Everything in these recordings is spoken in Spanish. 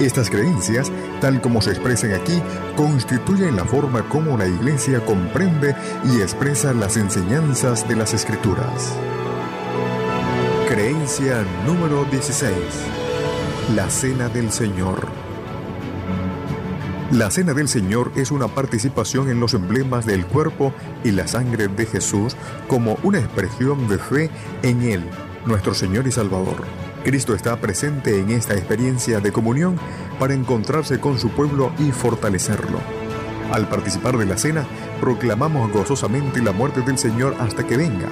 estas creencias, tal como se expresan aquí, constituyen la forma como la Iglesia comprende y expresa las enseñanzas de las Escrituras. Creencia número 16. La Cena del Señor. La Cena del Señor es una participación en los emblemas del cuerpo y la sangre de Jesús como una expresión de fe en Él, nuestro Señor y Salvador. Cristo está presente en esta experiencia de comunión para encontrarse con su pueblo y fortalecerlo. Al participar de la cena, proclamamos gozosamente la muerte del Señor hasta que venga.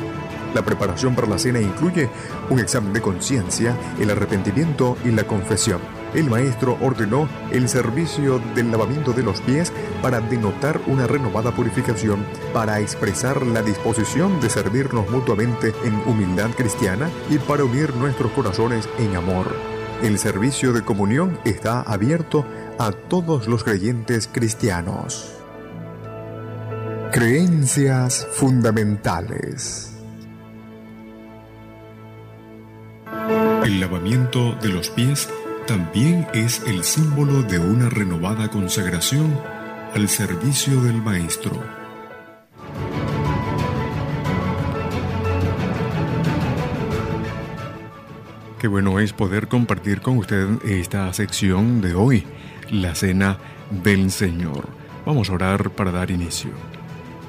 La preparación para la cena incluye un examen de conciencia, el arrepentimiento y la confesión el maestro ordenó el servicio del lavamiento de los pies para denotar una renovada purificación, para expresar la disposición de servirnos mutuamente en humildad cristiana y para unir nuestros corazones en amor. El servicio de comunión está abierto a todos los creyentes cristianos. Creencias fundamentales. El lavamiento de los pies también es el símbolo de una renovada consagración al servicio del Maestro. Qué bueno es poder compartir con usted esta sección de hoy, la Cena del Señor. Vamos a orar para dar inicio.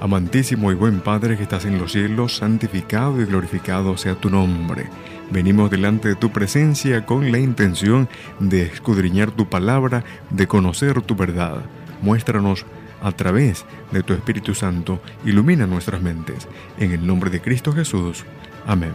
Amantísimo y buen Padre que estás en los cielos, santificado y glorificado sea tu nombre. Venimos delante de tu presencia con la intención de escudriñar tu palabra, de conocer tu verdad. Muéstranos a través de tu Espíritu Santo, ilumina nuestras mentes. En el nombre de Cristo Jesús. Amén.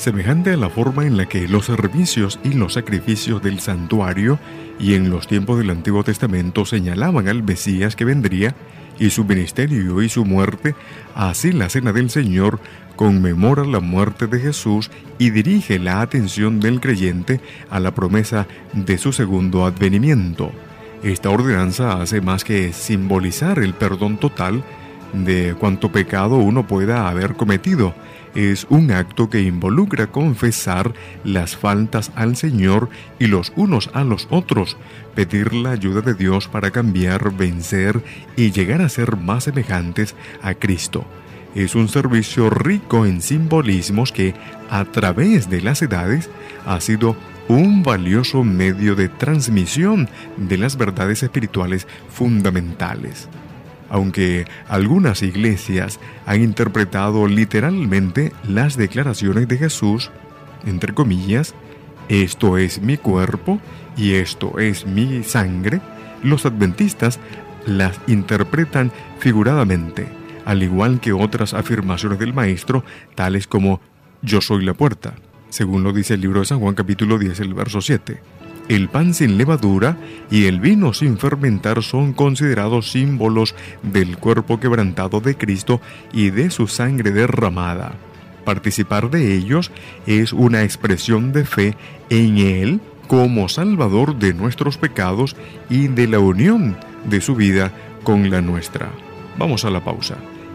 Semejante a la forma en la que los servicios y los sacrificios del santuario y en los tiempos del Antiguo Testamento señalaban al Mesías que vendría y su ministerio y su muerte, así la Cena del Señor conmemora la muerte de Jesús y dirige la atención del creyente a la promesa de su segundo advenimiento. Esta ordenanza hace más que simbolizar el perdón total de cuanto pecado uno pueda haber cometido, es un acto que involucra confesar las faltas al Señor y los unos a los otros, pedir la ayuda de Dios para cambiar, vencer y llegar a ser más semejantes a Cristo. Es un servicio rico en simbolismos que, a través de las edades, ha sido un valioso medio de transmisión de las verdades espirituales fundamentales aunque algunas iglesias han interpretado literalmente las declaraciones de Jesús, entre comillas, esto es mi cuerpo y esto es mi sangre, los adventistas las interpretan figuradamente, al igual que otras afirmaciones del Maestro, tales como yo soy la puerta, según lo dice el libro de San Juan capítulo 10, el verso 7 el pan sin levadura y el vino sin fermentar son considerados símbolos del cuerpo quebrantado de Cristo y de su sangre derramada. Participar de ellos es una expresión de fe en Él como Salvador de nuestros pecados y de la unión de su vida con la nuestra. Vamos a la pausa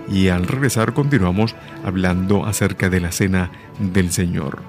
y al regresar continuamos hablando acerca de la cena del Señor.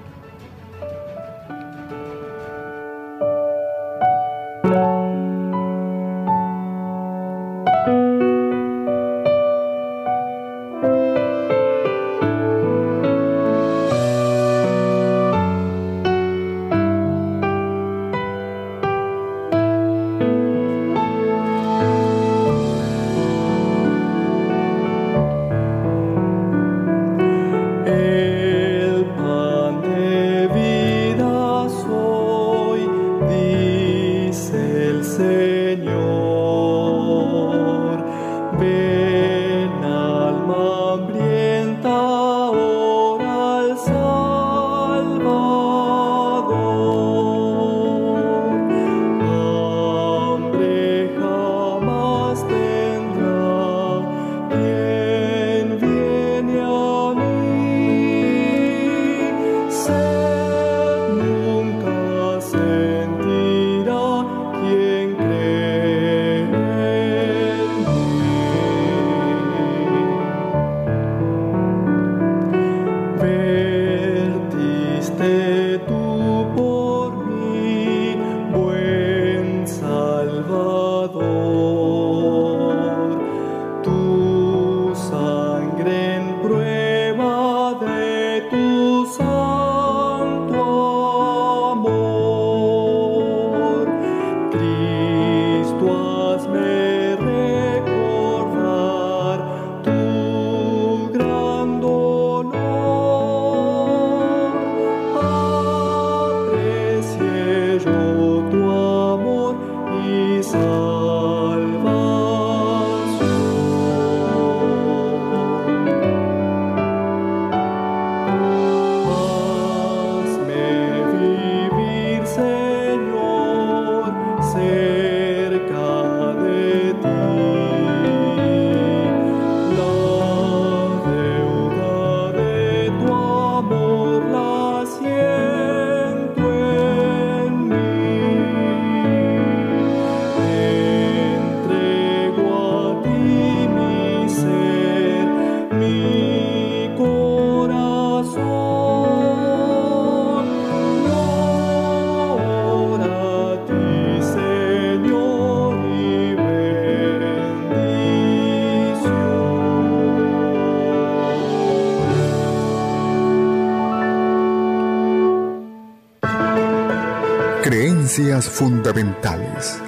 Creencias fundamentales.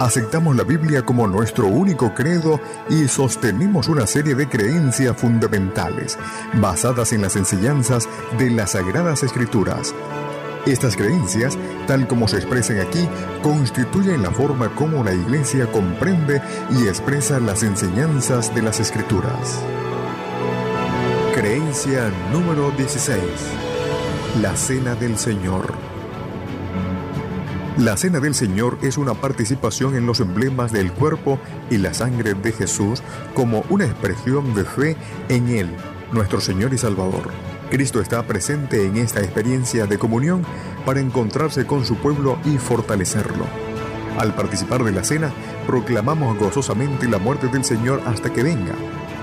Aceptamos la Biblia como nuestro único credo y sostenemos una serie de creencias fundamentales basadas en las enseñanzas de las Sagradas Escrituras. Estas creencias, tal como se expresan aquí, constituyen la forma como la Iglesia comprende y expresa las enseñanzas de las Escrituras. Creencia número 16. La Cena del Señor. La Cena del Señor es una participación en los emblemas del cuerpo y la sangre de Jesús como una expresión de fe en Él, nuestro Señor y Salvador. Cristo está presente en esta experiencia de comunión para encontrarse con su pueblo y fortalecerlo. Al participar de la cena, proclamamos gozosamente la muerte del Señor hasta que venga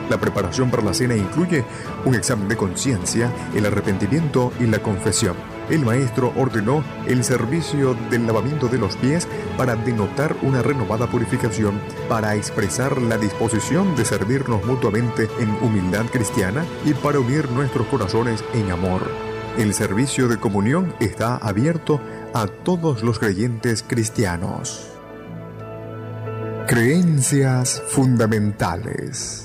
la preparación para la cena incluye un examen de conciencia, el arrepentimiento y la confesión. El maestro ordenó el servicio del lavamiento de los pies para denotar una renovada purificación, para expresar la disposición de servirnos mutuamente en humildad cristiana y para unir nuestros corazones en amor. El servicio de comunión está abierto a todos los creyentes cristianos. Creencias fundamentales.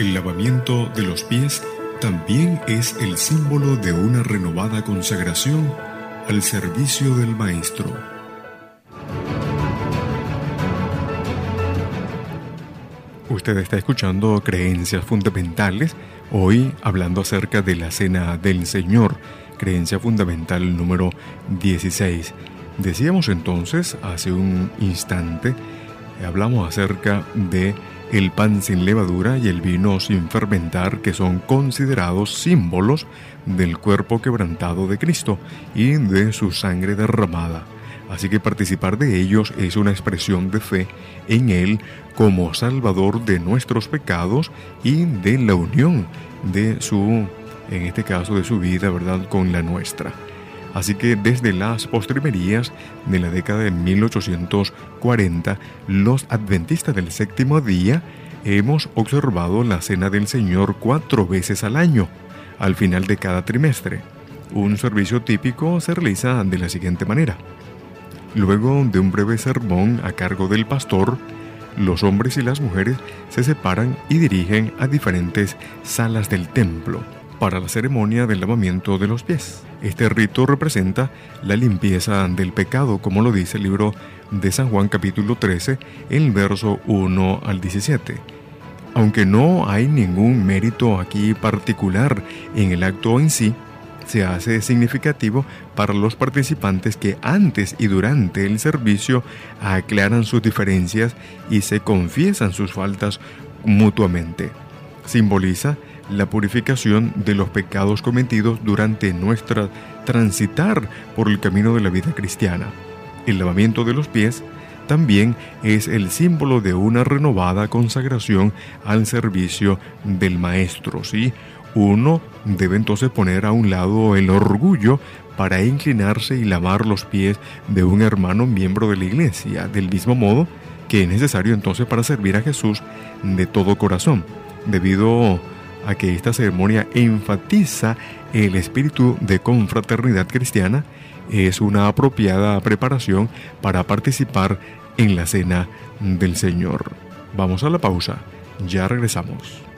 El lavamiento de los pies también es el símbolo de una renovada consagración al servicio del Maestro. Usted está escuchando Creencias Fundamentales, hoy hablando acerca de la Cena del Señor, creencia fundamental número 16. Decíamos entonces, hace un instante, hablamos acerca de el pan sin levadura y el vino sin fermentar, que son considerados símbolos del cuerpo quebrantado de Cristo y de su sangre derramada. Así que participar de ellos es una expresión de fe en Él como Salvador de nuestros pecados y de la unión de su, en este caso, de su vida, ¿verdad?, con la nuestra. Así que desde las postrimerías de la década de 1840, los adventistas del séptimo día hemos observado la Cena del Señor cuatro veces al año, al final de cada trimestre. Un servicio típico se realiza de la siguiente manera. Luego de un breve sermón a cargo del pastor, los hombres y las mujeres se separan y dirigen a diferentes salas del templo para la ceremonia del lavamiento de los pies. Este rito representa la limpieza del pecado, como lo dice el libro de San Juan capítulo 13, el verso 1 al 17. Aunque no hay ningún mérito aquí particular en el acto en sí, se hace significativo para los participantes que antes y durante el servicio aclaran sus diferencias y se confiesan sus faltas mutuamente. Simboliza la purificación de los pecados cometidos durante nuestra transitar por el camino de la vida cristiana. El lavamiento de los pies también es el símbolo de una renovada consagración al servicio del Maestro. ¿sí? Uno debe entonces poner a un lado el orgullo para inclinarse y lavar los pies de un hermano miembro de la iglesia, del mismo modo que es necesario entonces para servir a Jesús de todo corazón, debido que esta ceremonia enfatiza el espíritu de confraternidad cristiana, es una apropiada preparación para participar en la cena del Señor. Vamos a la pausa, ya regresamos.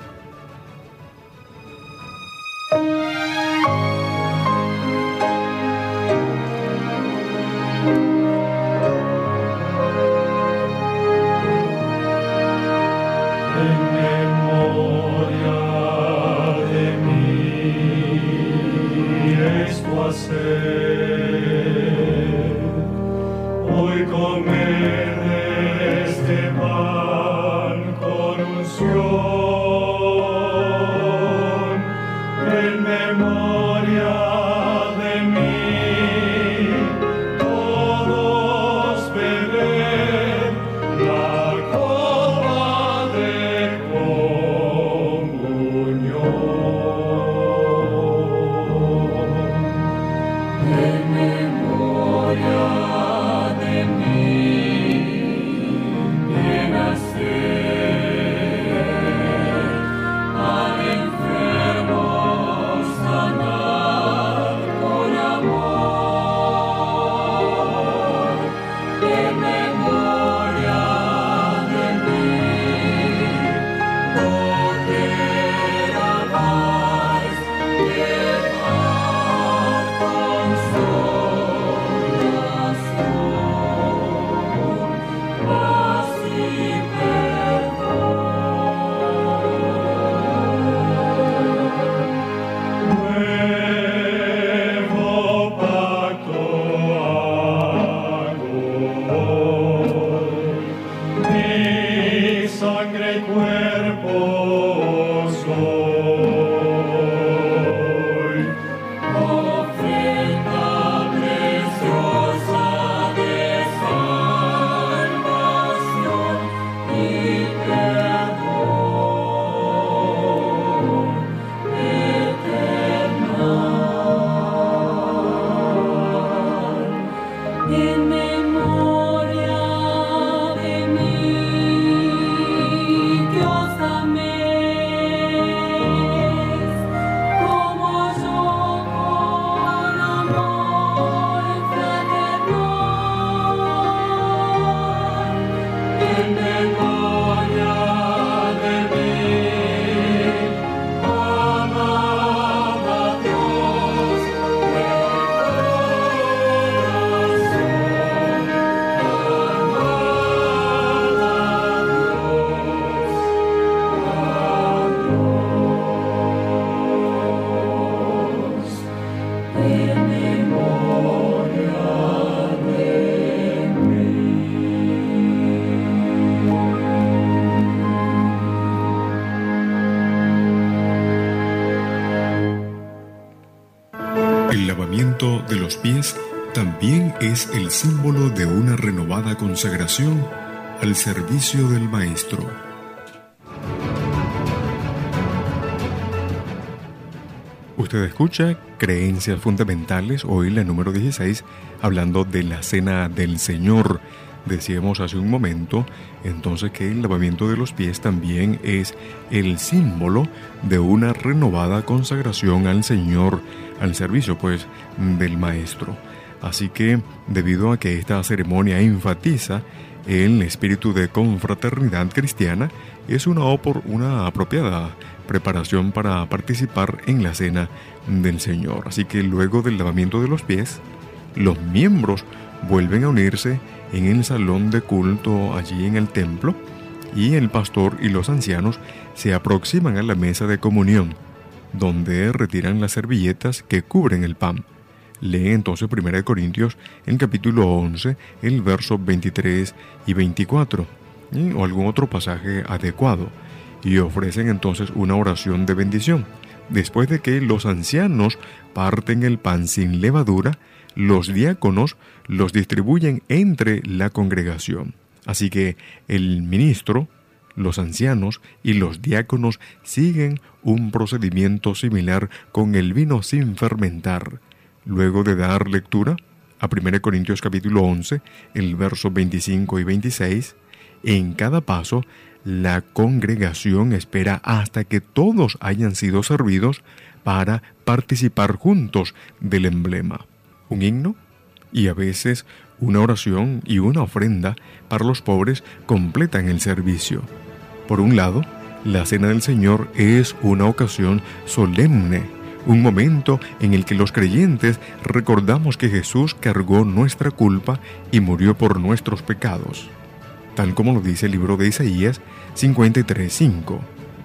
Al servicio del Maestro. Usted escucha Creencias Fundamentales, hoy la número 16, hablando de la Cena del Señor. Decíamos hace un momento entonces que el lavamiento de los pies también es el símbolo de una renovada consagración al Señor, al servicio pues del Maestro. Así que debido a que esta ceremonia enfatiza el espíritu de confraternidad cristiana, es una, una apropiada preparación para participar en la cena del Señor. Así que luego del lavamiento de los pies, los miembros vuelven a unirse en el salón de culto allí en el templo y el pastor y los ancianos se aproximan a la mesa de comunión, donde retiran las servilletas que cubren el pan. Lee entonces 1 Corintios en capítulo 11, el verso 23 y 24, o algún otro pasaje adecuado, y ofrecen entonces una oración de bendición. Después de que los ancianos parten el pan sin levadura, los diáconos los distribuyen entre la congregación. Así que el ministro, los ancianos y los diáconos siguen un procedimiento similar con el vino sin fermentar. Luego de dar lectura a 1 Corintios capítulo 11, el verso 25 y 26, en cada paso la congregación espera hasta que todos hayan sido servidos para participar juntos del emblema un himno y a veces una oración y una ofrenda para los pobres completan el servicio. Por un lado, la Cena del Señor es una ocasión solemne, un momento en el que los creyentes recordamos que Jesús cargó nuestra culpa y murió por nuestros pecados, tal como lo dice el libro de Isaías 53.5.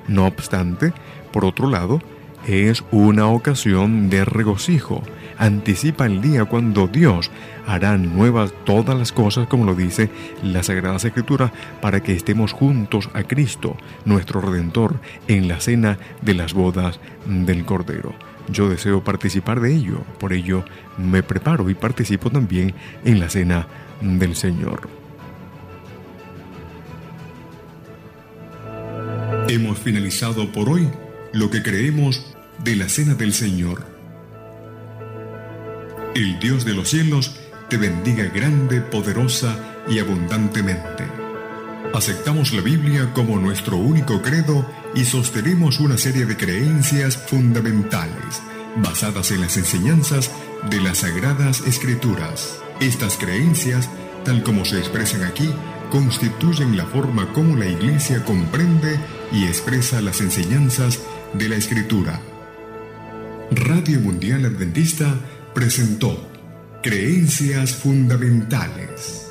No obstante, por otro lado, es una ocasión de regocijo, anticipa el día cuando Dios hará nuevas todas las cosas, como lo dice la Sagrada Escritura, para que estemos juntos a Cristo, nuestro Redentor, en la cena de las bodas del Cordero. Yo deseo participar de ello, por ello me preparo y participo también en la cena del Señor. Hemos finalizado por hoy lo que creemos de la cena del Señor el Dios de los cielos te bendiga grande, poderosa y abundantemente. Aceptamos la Biblia como nuestro único credo y sostenemos una serie de creencias fundamentales basadas en las enseñanzas de las Sagradas Escrituras. Estas creencias, tal como se expresan aquí, constituyen la forma como la Iglesia comprende y expresa las enseñanzas de la Escritura. Radio Mundial Adventista presentó Creencias Fundamentales.